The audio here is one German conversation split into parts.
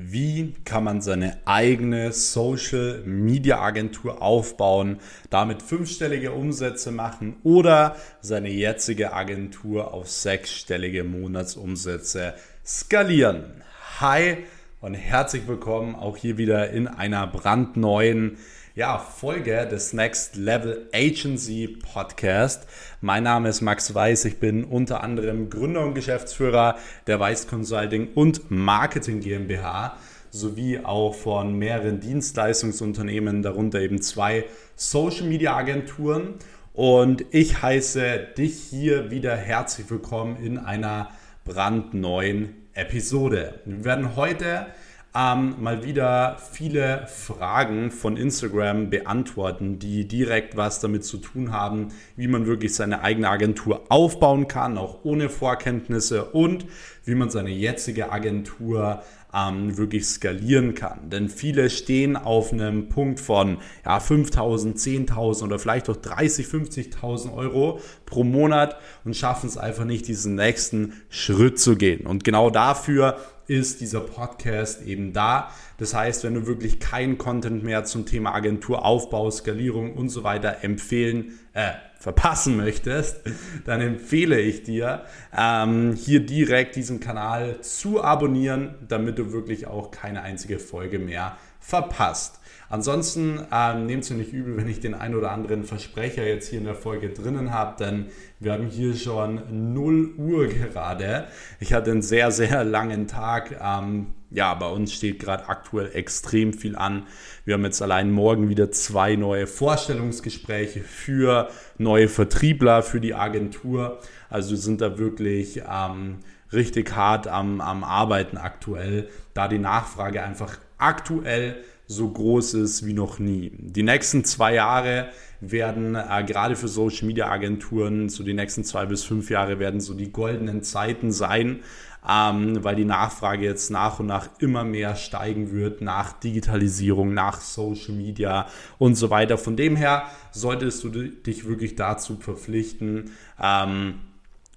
Wie kann man seine eigene Social Media Agentur aufbauen, damit fünfstellige Umsätze machen oder seine jetzige Agentur auf sechsstellige Monatsumsätze skalieren? Hi und herzlich willkommen auch hier wieder in einer brandneuen ja, Folge des Next Level Agency Podcast. Mein Name ist Max Weiß. Ich bin unter anderem Gründer und Geschäftsführer der Weiß Consulting und Marketing GmbH sowie auch von mehreren Dienstleistungsunternehmen, darunter eben zwei Social Media Agenturen. Und ich heiße dich hier wieder herzlich willkommen in einer brandneuen Episode. Wir werden heute ähm, mal wieder viele Fragen von Instagram beantworten, die direkt was damit zu tun haben, wie man wirklich seine eigene Agentur aufbauen kann, auch ohne Vorkenntnisse und wie man seine jetzige Agentur ähm, wirklich skalieren kann. Denn viele stehen auf einem Punkt von ja, 5.000, 10.000 oder vielleicht auch 30, 50.000 Euro pro Monat und schaffen es einfach nicht, diesen nächsten Schritt zu gehen. Und genau dafür ist dieser Podcast eben da. Das heißt, wenn du wirklich keinen Content mehr zum Thema Agenturaufbau, Skalierung und so weiter empfehlen, äh, verpassen möchtest, dann empfehle ich dir, ähm, hier direkt diesen Kanal zu abonnieren, damit du wirklich auch keine einzige Folge mehr verpasst. Ansonsten ähm, nehmt es mir nicht übel, wenn ich den ein oder anderen Versprecher jetzt hier in der Folge drinnen habe, denn wir haben hier schon 0 Uhr gerade. Ich hatte einen sehr, sehr langen Tag. Ähm, ja, bei uns steht gerade aktuell extrem viel an. Wir haben jetzt allein morgen wieder zwei neue Vorstellungsgespräche für neue Vertriebler, für die Agentur. Also sind da wirklich ähm, richtig hart am, am Arbeiten aktuell, da die Nachfrage einfach aktuell so groß ist wie noch nie. Die nächsten zwei Jahre werden äh, gerade für Social Media Agenturen, so die nächsten zwei bis fünf Jahre werden so die goldenen Zeiten sein, ähm, weil die Nachfrage jetzt nach und nach immer mehr steigen wird nach Digitalisierung, nach Social Media und so weiter. Von dem her solltest du dich wirklich dazu verpflichten, ähm,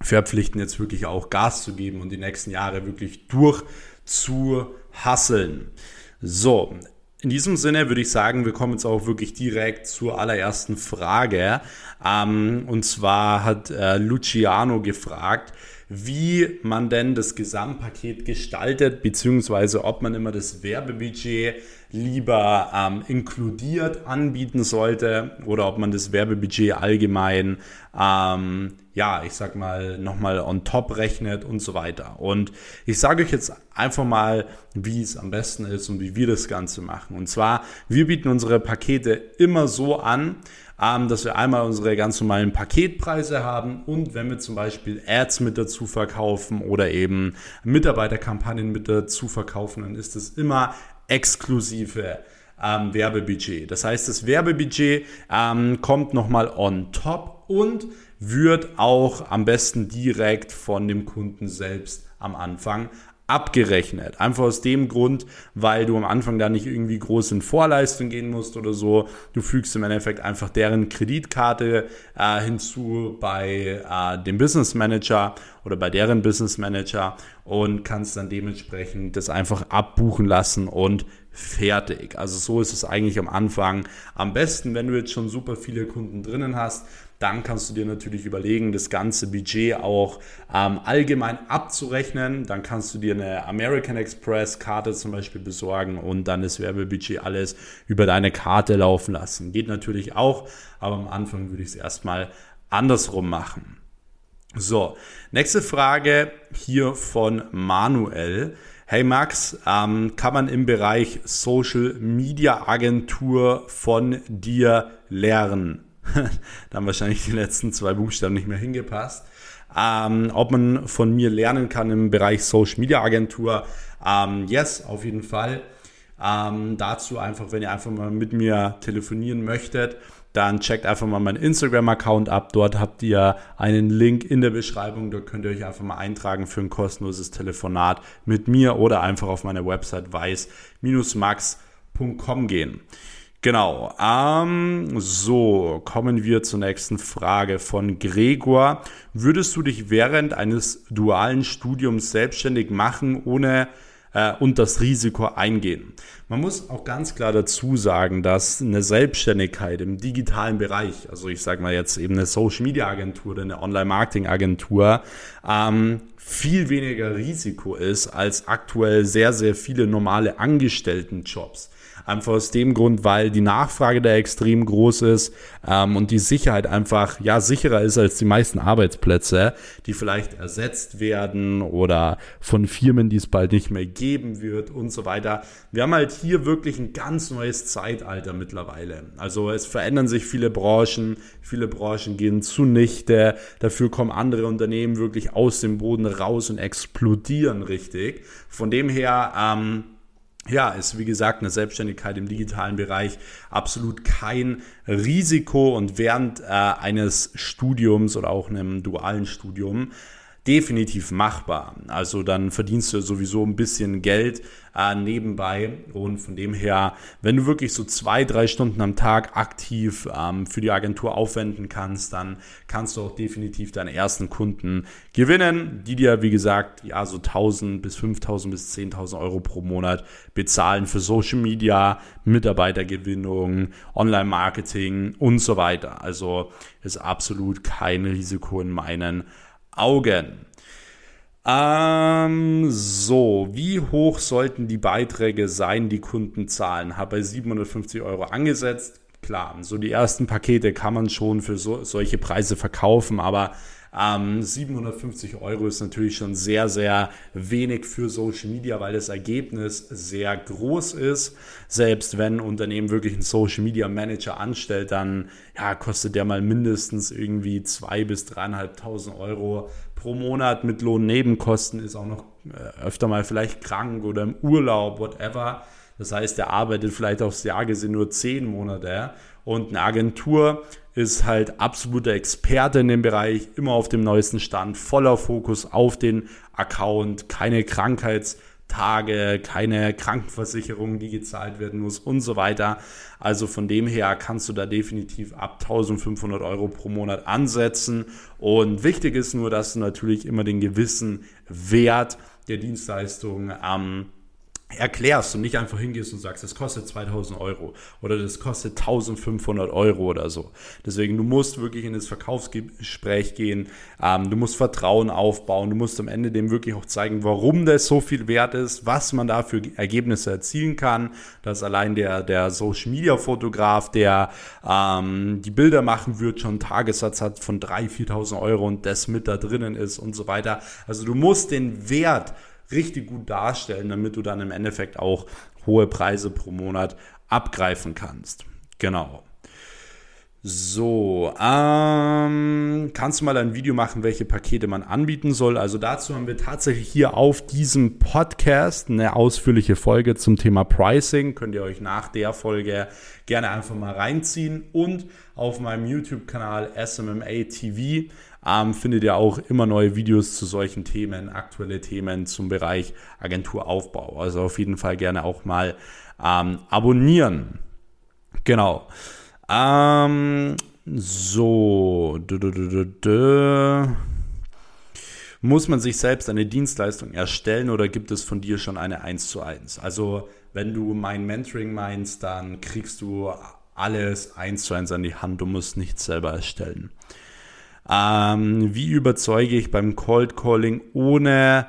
verpflichten jetzt wirklich auch Gas zu geben und die nächsten Jahre wirklich durch zu hasseln. So, in diesem Sinne würde ich sagen, wir kommen jetzt auch wirklich direkt zur allerersten Frage. Ähm, und zwar hat äh, Luciano gefragt, wie man denn das Gesamtpaket gestaltet, beziehungsweise ob man immer das Werbebudget lieber ähm, inkludiert anbieten sollte oder ob man das Werbebudget allgemein, ähm, ja, ich sag mal, nochmal on top rechnet und so weiter. Und ich sage euch jetzt einfach mal, wie es am besten ist und wie wir das Ganze machen. Und zwar, wir bieten unsere Pakete immer so an, dass wir einmal unsere ganz normalen Paketpreise haben und wenn wir zum Beispiel Ads mit dazu verkaufen oder eben Mitarbeiterkampagnen mit dazu verkaufen, dann ist es immer exklusive ähm, Werbebudget. Das heißt, das Werbebudget ähm, kommt nochmal on top und wird auch am besten direkt von dem Kunden selbst am Anfang abgerechnet. Einfach aus dem Grund, weil du am Anfang da nicht irgendwie groß in Vorleistung gehen musst oder so. Du fügst im Endeffekt einfach deren Kreditkarte äh, hinzu bei äh, dem Business Manager oder bei deren Business Manager und kannst dann dementsprechend das einfach abbuchen lassen und fertig. Also so ist es eigentlich am Anfang am besten, wenn du jetzt schon super viele Kunden drinnen hast, dann kannst du dir natürlich überlegen, das ganze Budget auch ähm, allgemein abzurechnen. Dann kannst du dir eine American Express Karte zum Beispiel besorgen und dann das Werbebudget alles über deine Karte laufen lassen. Geht natürlich auch, aber am Anfang würde ich es erstmal andersrum machen. So, nächste Frage hier von Manuel. Hey Max, ähm, kann man im Bereich Social Media Agentur von dir lernen? da haben wahrscheinlich die letzten zwei Buchstaben nicht mehr hingepasst. Ähm, ob man von mir lernen kann im Bereich Social Media Agentur. Ähm, yes, auf jeden Fall. Ähm, dazu einfach, wenn ihr einfach mal mit mir telefonieren möchtet, dann checkt einfach mal meinen Instagram-Account ab. Dort habt ihr einen Link in der Beschreibung. Da könnt ihr euch einfach mal eintragen für ein kostenloses Telefonat mit mir oder einfach auf meine Website weiß-max.com gehen. Genau. Ähm, so, kommen wir zur nächsten Frage von Gregor. Würdest du dich während eines dualen Studiums selbstständig machen, ohne äh, und das Risiko eingehen. Man muss auch ganz klar dazu sagen, dass eine Selbstständigkeit im digitalen Bereich, also ich sage mal jetzt eben eine Social Media Agentur oder eine Online Marketing Agentur, ähm, viel weniger Risiko ist als aktuell sehr, sehr viele normale Angestelltenjobs. Einfach aus dem Grund, weil die Nachfrage da extrem groß ist ähm, und die Sicherheit einfach ja sicherer ist als die meisten Arbeitsplätze, die vielleicht ersetzt werden oder von Firmen, die es bald nicht mehr geben wird und so weiter. Wir haben halt hier wirklich ein ganz neues Zeitalter mittlerweile. Also es verändern sich viele Branchen, viele Branchen gehen zunichte, dafür kommen andere Unternehmen wirklich aus dem Boden raus und explodieren richtig. Von dem her ähm, ja, ist wie gesagt eine Selbstständigkeit im digitalen Bereich absolut kein Risiko. Und während äh, eines Studiums oder auch einem dualen Studium definitiv machbar. Also dann verdienst du sowieso ein bisschen Geld äh, nebenbei und von dem her, wenn du wirklich so zwei, drei Stunden am Tag aktiv ähm, für die Agentur aufwenden kannst, dann kannst du auch definitiv deine ersten Kunden gewinnen, die dir, wie gesagt, ja so 1000 bis 5000 bis 10.000 Euro pro Monat bezahlen für Social Media, Mitarbeitergewinnung, Online-Marketing und so weiter. Also ist absolut kein Risiko in meinen Augen. Ähm, so, wie hoch sollten die Beiträge sein, die Kunden zahlen? Habe bei 750 Euro angesetzt. Klar, so die ersten Pakete kann man schon für so, solche Preise verkaufen, aber ähm, 750 Euro ist natürlich schon sehr, sehr wenig für Social Media, weil das Ergebnis sehr groß ist. Selbst wenn ein Unternehmen wirklich einen Social Media Manager anstellt, dann ja, kostet der mal mindestens irgendwie 2.000 bis 3.500 Euro pro Monat mit Lohnnebenkosten, ist auch noch äh, öfter mal vielleicht krank oder im Urlaub, whatever. Das heißt, er arbeitet vielleicht aufs Jahr gesehen nur 10 Monate. Und eine Agentur ist halt absoluter Experte in dem Bereich, immer auf dem neuesten Stand, voller Fokus auf den Account, keine Krankheitstage, keine Krankenversicherung, die gezahlt werden muss und so weiter. Also von dem her kannst du da definitiv ab 1500 Euro pro Monat ansetzen. Und wichtig ist nur, dass du natürlich immer den gewissen Wert der Dienstleistung ähm, erklärst und nicht einfach hingehst und sagst, das kostet 2000 Euro oder das kostet 1500 Euro oder so. Deswegen, du musst wirklich in das Verkaufsgespräch gehen, ähm, du musst Vertrauen aufbauen, du musst am Ende dem wirklich auch zeigen, warum das so viel wert ist, was man da für Ergebnisse erzielen kann, dass allein der, der Social Media Fotograf, der ähm, die Bilder machen wird, schon einen Tagessatz hat von 3.000, 4.000 Euro und das mit da drinnen ist und so weiter. Also du musst den Wert richtig gut darstellen, damit du dann im Endeffekt auch hohe Preise pro Monat abgreifen kannst. Genau. So, ähm, kannst du mal ein Video machen, welche Pakete man anbieten soll? Also dazu haben wir tatsächlich hier auf diesem Podcast eine ausführliche Folge zum Thema Pricing. Könnt ihr euch nach der Folge gerne einfach mal reinziehen. Und auf meinem YouTube-Kanal SMMA TV ähm, findet ihr auch immer neue Videos zu solchen Themen, aktuelle Themen zum Bereich Agenturaufbau. Also auf jeden Fall gerne auch mal ähm, abonnieren. Genau. Ähm, so. Du, du, du, Muss man sich selbst eine Dienstleistung erstellen oder gibt es von dir schon eine 1 zu 1? Also, wenn du mein Mentoring meinst, dann kriegst du alles 1 zu 1 an die Hand. Du musst nichts selber erstellen. Ähm, wie überzeuge ich beim Cold Calling ohne,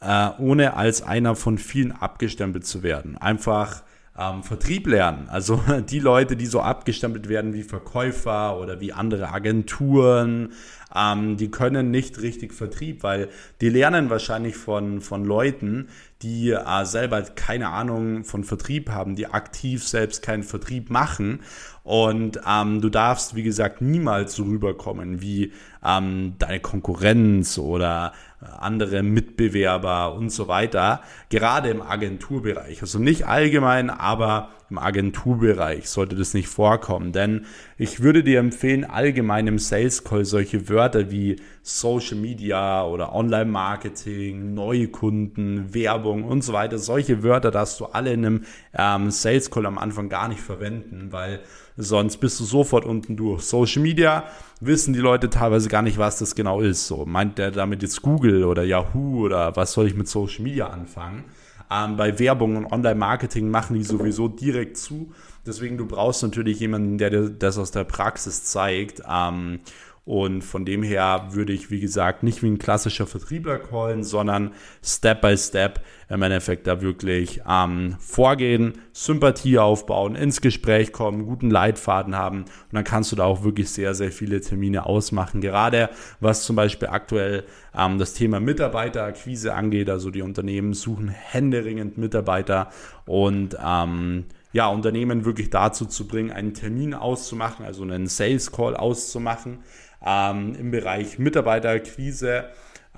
äh, ohne als einer von vielen abgestempelt zu werden? Einfach ähm, Vertrieb lernen. Also die Leute, die so abgestempelt werden wie Verkäufer oder wie andere Agenturen, ähm, die können nicht richtig Vertrieb, weil die lernen wahrscheinlich von, von Leuten, die äh, selber keine Ahnung von Vertrieb haben, die aktiv selbst keinen Vertrieb machen. Und ähm, du darfst, wie gesagt, niemals so rüberkommen wie ähm, deine Konkurrenz oder andere Mitbewerber und so weiter, gerade im Agenturbereich. Also nicht allgemein, aber im Agenturbereich sollte das nicht vorkommen. Denn ich würde dir empfehlen, allgemein im Sales Call solche Wörter wie Social Media oder Online Marketing, neue Kunden, Werbung und so weiter, solche Wörter darfst du alle in einem ähm, Sales Call am Anfang gar nicht verwenden, weil sonst bist du sofort unten durch. Social Media wissen die Leute teilweise gar nicht, was das genau ist. So meint der damit jetzt Google oder Yahoo oder was soll ich mit Social Media anfangen? Ähm, bei Werbung und Online-Marketing machen die sowieso direkt zu. Deswegen, du brauchst natürlich jemanden, der dir das aus der Praxis zeigt. Ähm, und von dem her würde ich, wie gesagt, nicht wie ein klassischer Vertriebler callen, sondern Step by Step im Endeffekt da wirklich ähm, vorgehen, Sympathie aufbauen, ins Gespräch kommen, guten Leitfaden haben. Und dann kannst du da auch wirklich sehr, sehr viele Termine ausmachen. Gerade was zum Beispiel aktuell ähm, das Thema Mitarbeiterakquise angeht, also die Unternehmen suchen händeringend Mitarbeiter. Und ähm, ja, Unternehmen wirklich dazu zu bringen, einen Termin auszumachen, also einen Sales Call auszumachen ähm, im Bereich Mitarbeiterakquise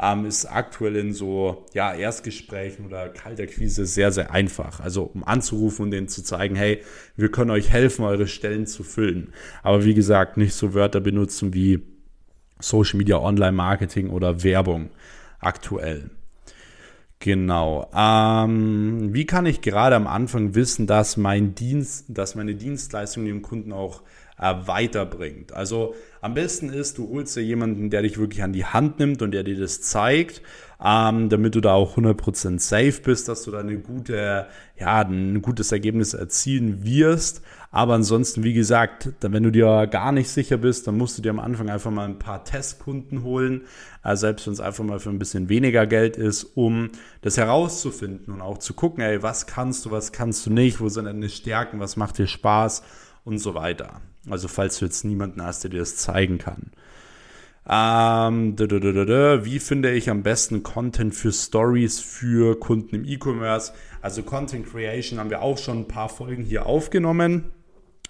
ähm, ist aktuell in so ja, Erstgesprächen oder Kalterquise sehr, sehr einfach. Also um anzurufen und denen zu zeigen, hey, wir können euch helfen, eure Stellen zu füllen. Aber wie gesagt, nicht so Wörter benutzen wie Social Media, Online Marketing oder Werbung aktuell. Genau. Ähm, wie kann ich gerade am Anfang wissen, dass mein Dienst, dass meine Dienstleistung dem Kunden auch äh, weiterbringt? Also am besten ist, du holst dir jemanden, der dich wirklich an die Hand nimmt und der dir das zeigt, ähm, damit du da auch 100% safe bist, dass du da eine gute, ja, ein gutes Ergebnis erzielen wirst. Aber ansonsten, wie gesagt, wenn du dir gar nicht sicher bist, dann musst du dir am Anfang einfach mal ein paar Testkunden holen, äh, selbst wenn es einfach mal für ein bisschen weniger Geld ist, um das herauszufinden und auch zu gucken, ey, was kannst du, was kannst du nicht, wo sind deine Stärken, was macht dir Spaß und so weiter. Also falls du jetzt niemanden hast, der dir das zeigen kann. Ähm, wie finde ich am besten Content für Stories für Kunden im E-Commerce? Also Content Creation haben wir auch schon ein paar Folgen hier aufgenommen.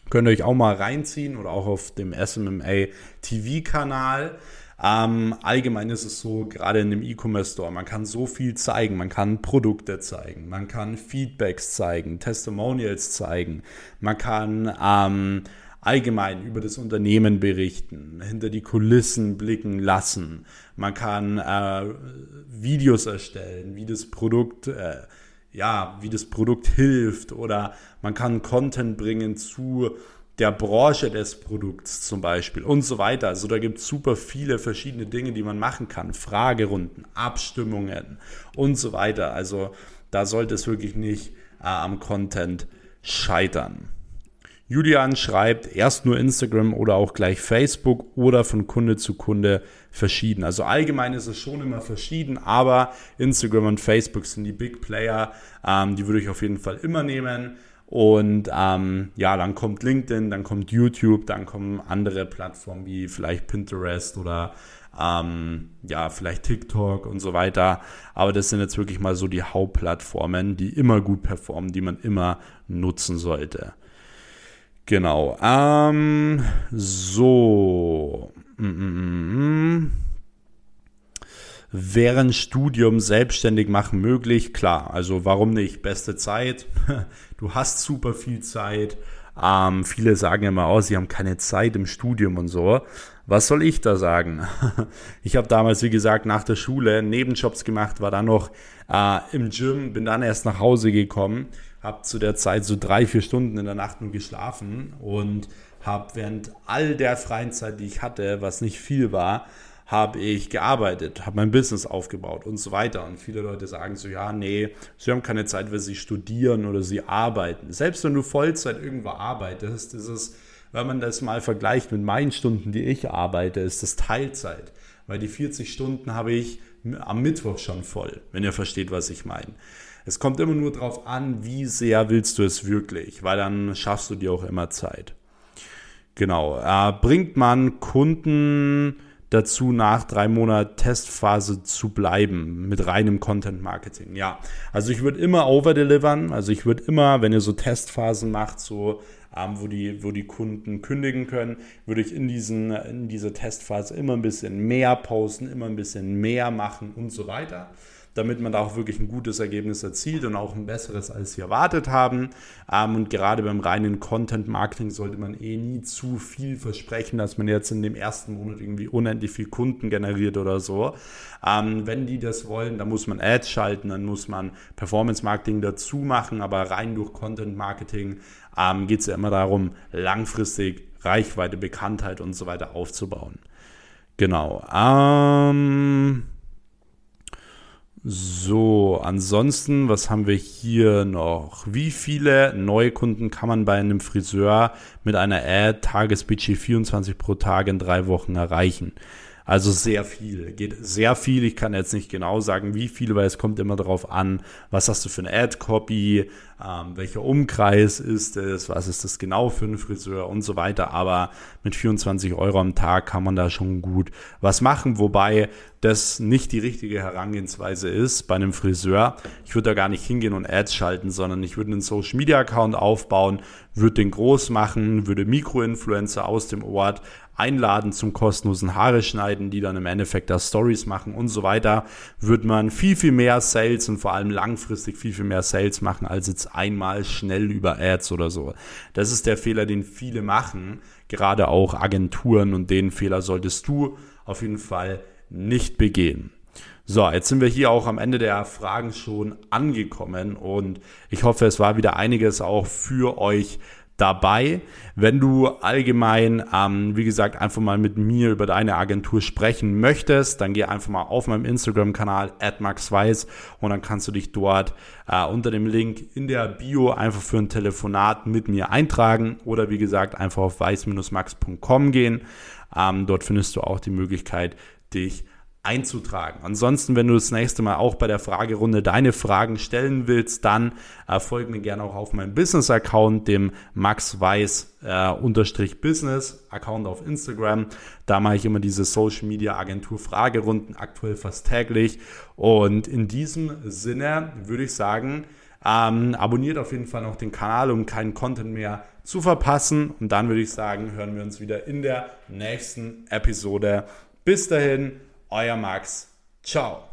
Könnt ihr euch auch mal reinziehen oder auch auf dem SMMA TV-Kanal. Ähm, allgemein ist es so, gerade in dem E-Commerce Store, man kann so viel zeigen. Man kann Produkte zeigen, man kann Feedbacks zeigen, Testimonials zeigen, man kann ähm, allgemein über das Unternehmen berichten, hinter die Kulissen blicken lassen. Man kann äh, Videos erstellen, wie das Produkt, äh, ja, wie das Produkt hilft oder man kann Content bringen zu der Branche des Produkts zum Beispiel und so weiter. Also da gibt es super viele verschiedene Dinge, die man machen kann. Fragerunden, Abstimmungen und so weiter. Also da sollte es wirklich nicht äh, am Content scheitern. Julian schreibt erst nur Instagram oder auch gleich Facebook oder von Kunde zu Kunde verschieden. Also allgemein ist es schon immer verschieden, aber Instagram und Facebook sind die Big Player. Ähm, die würde ich auf jeden Fall immer nehmen. Und ähm, ja, dann kommt LinkedIn, dann kommt YouTube, dann kommen andere Plattformen wie vielleicht Pinterest oder ähm, ja, vielleicht TikTok und so weiter. Aber das sind jetzt wirklich mal so die Hauptplattformen, die immer gut performen, die man immer nutzen sollte. Genau. Ähm, so. Mm, mm, mm. Während Studium selbstständig machen möglich? Klar, also warum nicht? Beste Zeit. Du hast super viel Zeit. Ähm, viele sagen immer, oh, sie haben keine Zeit im Studium und so. Was soll ich da sagen? Ich habe damals, wie gesagt, nach der Schule Nebenjobs gemacht, war dann noch äh, im Gym, bin dann erst nach Hause gekommen habe zu der Zeit so drei, vier Stunden in der Nacht nur geschlafen und habe während all der freien Zeit, die ich hatte, was nicht viel war, habe ich gearbeitet, habe mein Business aufgebaut und so weiter. Und viele Leute sagen so, ja, nee, sie haben keine Zeit, weil sie studieren oder sie arbeiten. Selbst wenn du Vollzeit irgendwo arbeitest, ist es, wenn man das mal vergleicht mit meinen Stunden, die ich arbeite, ist das Teilzeit. Weil die 40 Stunden habe ich am Mittwoch schon voll, wenn ihr versteht, was ich meine. Es kommt immer nur darauf an, wie sehr willst du es wirklich, weil dann schaffst du dir auch immer Zeit. Genau. Äh, bringt man Kunden dazu, nach drei Monaten Testphase zu bleiben mit reinem Content Marketing? Ja. Also ich würde immer overdelivern. Also ich würde immer, wenn ihr so Testphasen macht, so ähm, wo, die, wo die Kunden kündigen können, würde ich in, diesen, in dieser Testphase immer ein bisschen mehr posten, immer ein bisschen mehr machen und so weiter damit man da auch wirklich ein gutes Ergebnis erzielt und auch ein besseres, als sie erwartet haben. Ähm, und gerade beim reinen Content-Marketing sollte man eh nie zu viel versprechen, dass man jetzt in dem ersten Monat irgendwie unendlich viel Kunden generiert oder so. Ähm, wenn die das wollen, dann muss man Ads schalten, dann muss man Performance-Marketing dazu machen, aber rein durch Content-Marketing ähm, geht es ja immer darum, langfristig Reichweite, Bekanntheit und so weiter aufzubauen. Genau. Ähm, So, ansonsten, was haben wir hier noch? Wie viele neue Kunden kann man bei einem Friseur mit einer Ad Tagesbudget 24 pro Tag in drei Wochen erreichen? Also sehr viel, geht sehr viel. Ich kann jetzt nicht genau sagen, wie viel, weil es kommt immer darauf an, was hast du für eine Ad-Copy, ähm, welcher Umkreis ist es, was ist das genau für ein Friseur und so weiter. Aber mit 24 Euro am Tag kann man da schon gut was machen, wobei das nicht die richtige Herangehensweise ist bei einem Friseur. Ich würde da gar nicht hingehen und Ads schalten, sondern ich würde einen Social Media Account aufbauen, würde den groß machen, würde Mikroinfluencer aus dem Ort einladen zum kostenlosen Haare schneiden, die dann im Endeffekt da Stories machen und so weiter, wird man viel, viel mehr Sales und vor allem langfristig viel, viel mehr Sales machen, als jetzt einmal schnell über Ads oder so. Das ist der Fehler, den viele machen, gerade auch Agenturen und den Fehler solltest du auf jeden Fall nicht begehen. So, jetzt sind wir hier auch am Ende der Fragen schon angekommen und ich hoffe, es war wieder einiges auch für euch dabei. Wenn du allgemein, ähm, wie gesagt, einfach mal mit mir über deine Agentur sprechen möchtest, dann geh einfach mal auf meinem Instagram-Kanal @maxweiss und dann kannst du dich dort äh, unter dem Link in der Bio einfach für ein Telefonat mit mir eintragen oder wie gesagt einfach auf weiß-max.com gehen. Ähm, dort findest du auch die Möglichkeit, dich einzutragen. Ansonsten, wenn du das nächste Mal auch bei der Fragerunde deine Fragen stellen willst, dann äh, folge mir gerne auch auf meinem Business-Account, dem Max Weiß äh, unterstrich Business Account auf Instagram. Da mache ich immer diese Social Media Agentur Fragerunden, aktuell fast täglich. Und in diesem Sinne würde ich sagen, ähm, abonniert auf jeden Fall noch den Kanal, um keinen Content mehr zu verpassen. Und dann würde ich sagen, hören wir uns wieder in der nächsten Episode. Bis dahin, euer Max. Ciao.